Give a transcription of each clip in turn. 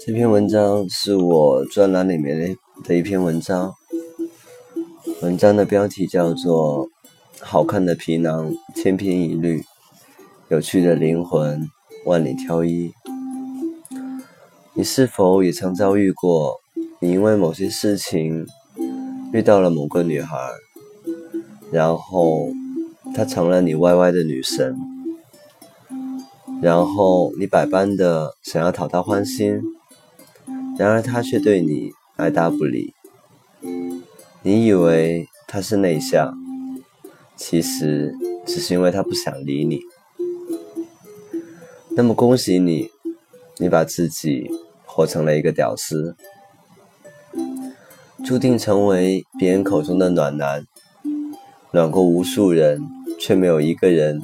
这篇文章是我专栏里面的的一篇文章，文章的标题叫做《好看的皮囊千篇一律，有趣的灵魂万里挑一》。你是否也曾遭遇过，你因为某些事情遇到了某个女孩，然后她成了你歪歪的女神？然后你百般的想要讨她欢心，然而他却对你爱答不理。你以为他是内向，其实只是因为他不想理你。那么恭喜你，你把自己活成了一个屌丝，注定成为别人口中的暖男，暖过无数人，却没有一个人。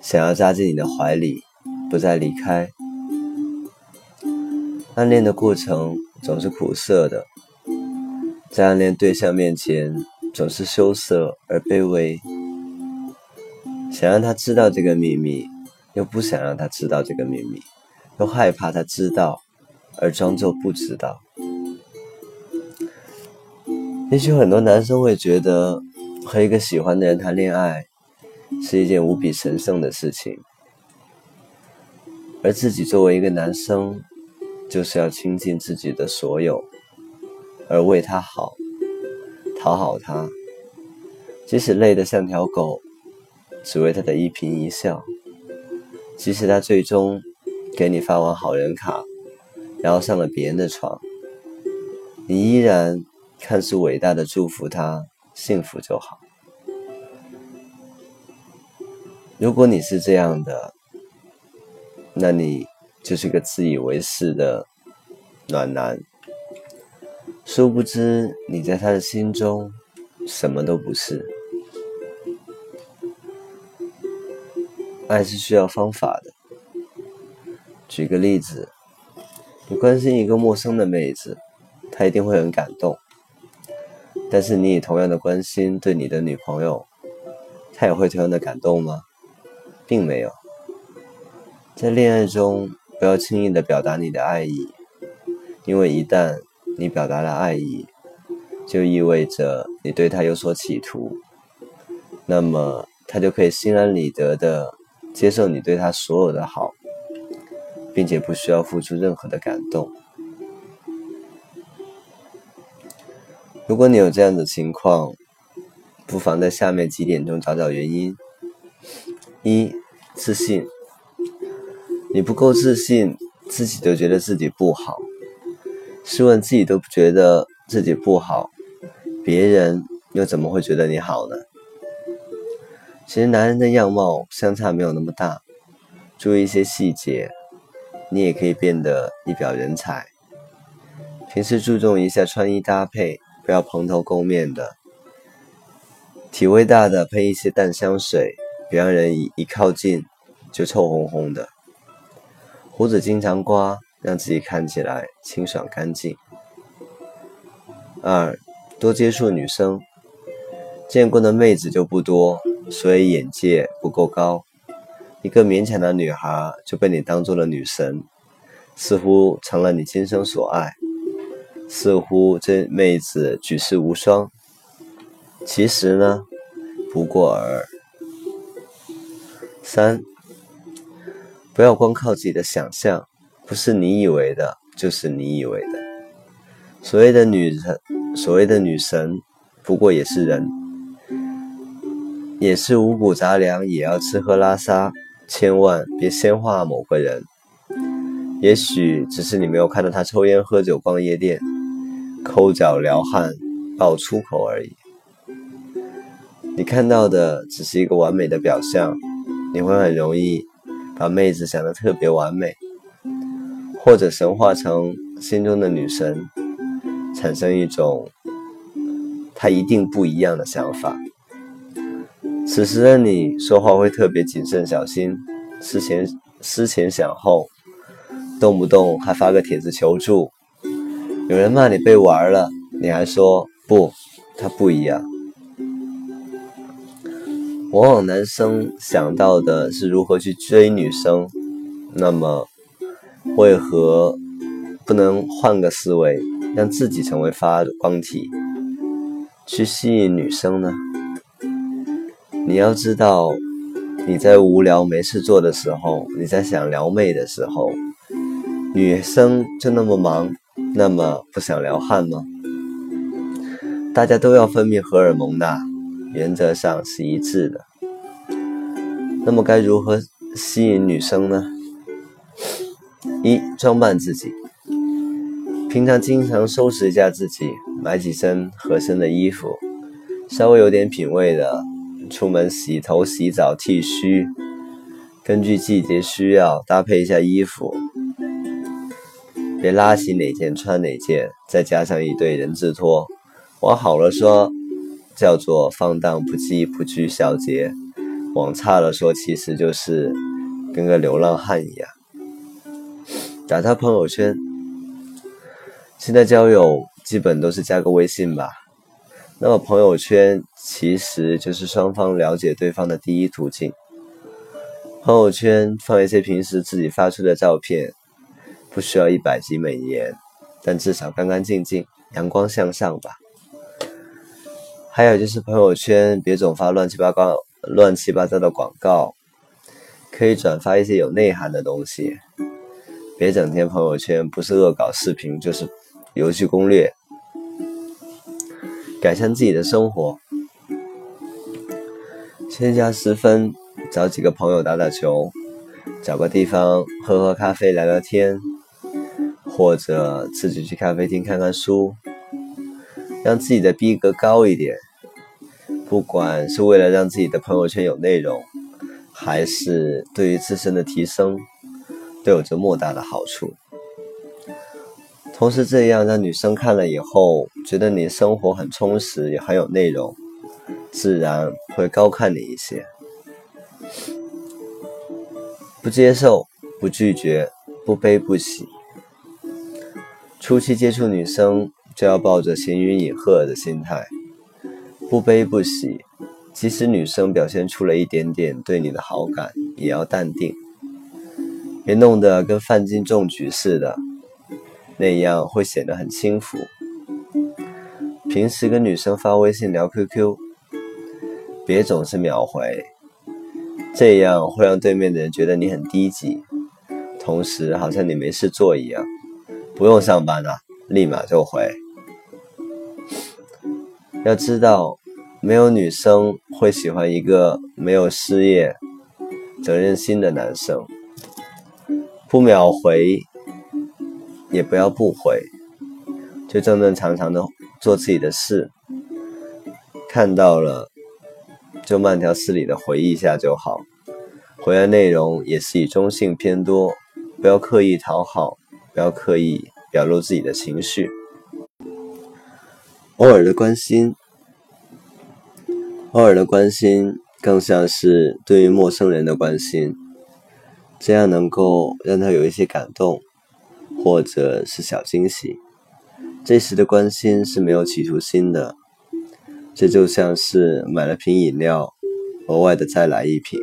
想要扎进你的怀里，不再离开。暗恋的过程总是苦涩的，在暗恋对象面前总是羞涩而卑微。想让他知道这个秘密，又不想让他知道这个秘密，又害怕他知道而装作不知道。也许很多男生会觉得，和一个喜欢的人谈恋爱。是一件无比神圣的事情，而自己作为一个男生，就是要倾尽自己的所有，而为他好，讨好他，即使累得像条狗，只为他的一颦一笑；即使他最终给你发完好人卡，然后上了别人的床，你依然看似伟大的祝福他幸福就好。如果你是这样的，那你就是个自以为是的暖男。殊不知，你在他的心中什么都不是。爱是需要方法的。举个例子，你关心一个陌生的妹子，她一定会很感动。但是，你以同样的关心对你的女朋友，她也会同样的感动吗？并没有，在恋爱中不要轻易的表达你的爱意，因为一旦你表达了爱意，就意味着你对他有所企图，那么他就可以心安理得的接受你对他所有的好，并且不需要付出任何的感动。如果你有这样的情况，不妨在下面几点中找找原因。一、自信，你不够自信，自己都觉得自己不好。试问自己都不觉得自己不好，别人又怎么会觉得你好呢？其实男人的样貌相差没有那么大，注意一些细节，你也可以变得一表人才。平时注重一下穿衣搭配，不要蓬头垢面的。体味大的喷一些淡香水。别让人一一靠近就臭烘烘的，胡子经常刮，让自己看起来清爽干净。二，多接触女生，见过的妹子就不多，所以眼界不够高。一个勉强的女孩就被你当做了女神，似乎成了你今生所爱，似乎这妹子举世无双。其实呢，不过尔。三，不要光靠自己的想象，不是你以为的，就是你以为的。所谓的女神，所谓的女神，不过也是人，也是五谷杂粮，也要吃喝拉撒。千万别先化某个人，也许只是你没有看到他抽烟喝酒、逛夜店、抠脚撩汉、爆粗口而已。你看到的只是一个完美的表象。你会很容易把妹子想得特别完美，或者神化成心中的女神，产生一种她一定不一样的想法。此时的你说话会特别谨慎小心，思前思前想后，动不动还发个帖子求助。有人骂你被玩了，你还说不，他不一样。往往男生想到的是如何去追女生，那么为何不能换个思维，让自己成为发光体，去吸引女生呢？你要知道，你在无聊没事做的时候，你在想撩妹的时候，女生就那么忙，那么不想撩汉吗？大家都要分泌荷尔蒙的，原则上是一致的。那么该如何吸引女生呢？一装扮自己，平常经常收拾一下自己，买几身合身的衣服，稍微有点品味的。出门洗头、洗澡、剃须，根据季节需要搭配一下衣服，别拉起哪件穿哪件，再加上一对人字拖，往好了说叫做放荡不羁、不拘小节；往差了说，其实就是跟个流浪汉一样。打他朋友圈，现在交友基本都是加个微信吧。那么朋友圈其实就是双方了解对方的第一途径。朋友圈放一些平时自己发出的照片，不需要一百级美颜，但至少干干净净、阳光向上吧。还有就是朋友圈别总发乱七八糟、乱七八糟的广告，可以转发一些有内涵的东西。别整天朋友圈不是恶搞视频，就是游戏攻略。改善自己的生活，闲暇时分找几个朋友打打球，找个地方喝喝咖啡聊聊天，或者自己去咖啡厅看看书，让自己的逼格高一点。不管是为了让自己的朋友圈有内容，还是对于自身的提升，都有着莫大的好处。同时，这样让女生看了以后，觉得你生活很充实，也很有内容，自然会高看你一些。不接受，不拒绝，不悲不喜。初期接触女生，就要抱着行云隐鹤的心态，不悲不喜。即使女生表现出了一点点对你的好感，也要淡定，别弄得跟范进中举似的。那样会显得很轻浮。平时跟女生发微信聊 QQ，别总是秒回，这样会让对面的人觉得你很低级，同时好像你没事做一样。不用上班了，立马就回。要知道，没有女生会喜欢一个没有事业、责任心的男生。不秒回。也不要不回，就正正常常的做自己的事。看到了，就慢条斯理的回忆一下就好。回的内容也是以中性偏多，不要刻意讨好，不要刻意表露自己的情绪。偶尔的关心，偶尔的关心更像是对于陌生人的关心，这样能够让他有一些感动。或者是小惊喜，这时的关心是没有企图心的，这就像是买了瓶饮料，额外的再来一瓶，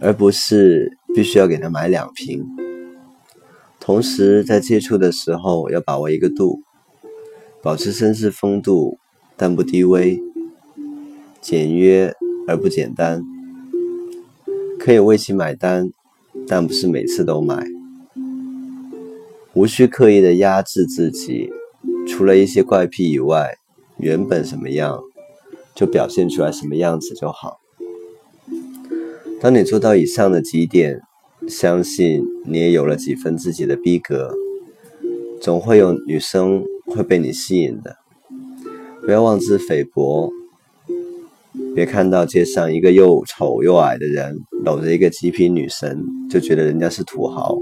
而不是必须要给他买两瓶。同时，在接触的时候要把握一个度，保持绅士风度，但不低微，简约而不简单，可以为其买单，但不是每次都买。无需刻意的压制自己，除了一些怪癖以外，原本什么样就表现出来什么样子就好。当你做到以上的几点，相信你也有了几分自己的逼格，总会有女生会被你吸引的。不要妄自菲薄，别看到街上一个又丑又矮的人搂着一个极品女神，就觉得人家是土豪。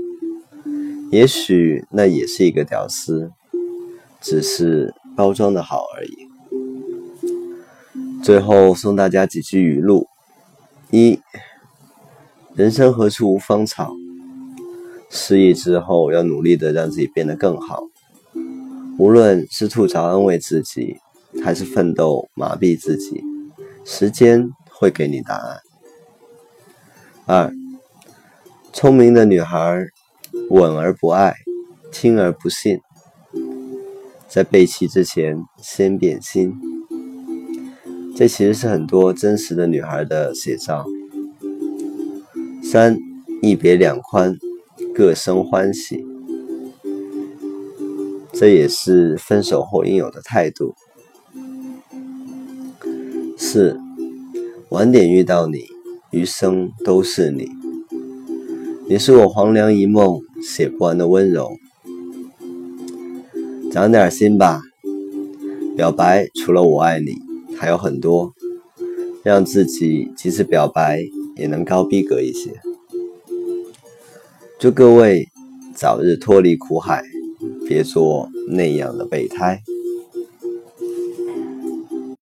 也许那也是一个屌丝，只是包装的好而已。最后送大家几句语录：一，人生何处无芳草？失意之后要努力的让自己变得更好，无论是吐槽安慰自己，还是奋斗麻痹自己，时间会给你答案。二，聪明的女孩。稳而不爱，听而不信，在背弃之前先变心。这其实是很多真实的女孩的写照。三，一别两宽，各生欢喜。这也是分手后应有的态度。四，晚点遇到你，余生都是你。你是我黄粱一梦写不完的温柔。长点心吧，表白除了我爱你，还有很多，让自己即使表白也能高逼格一些。祝各位早日脱离苦海，别做那样的备胎。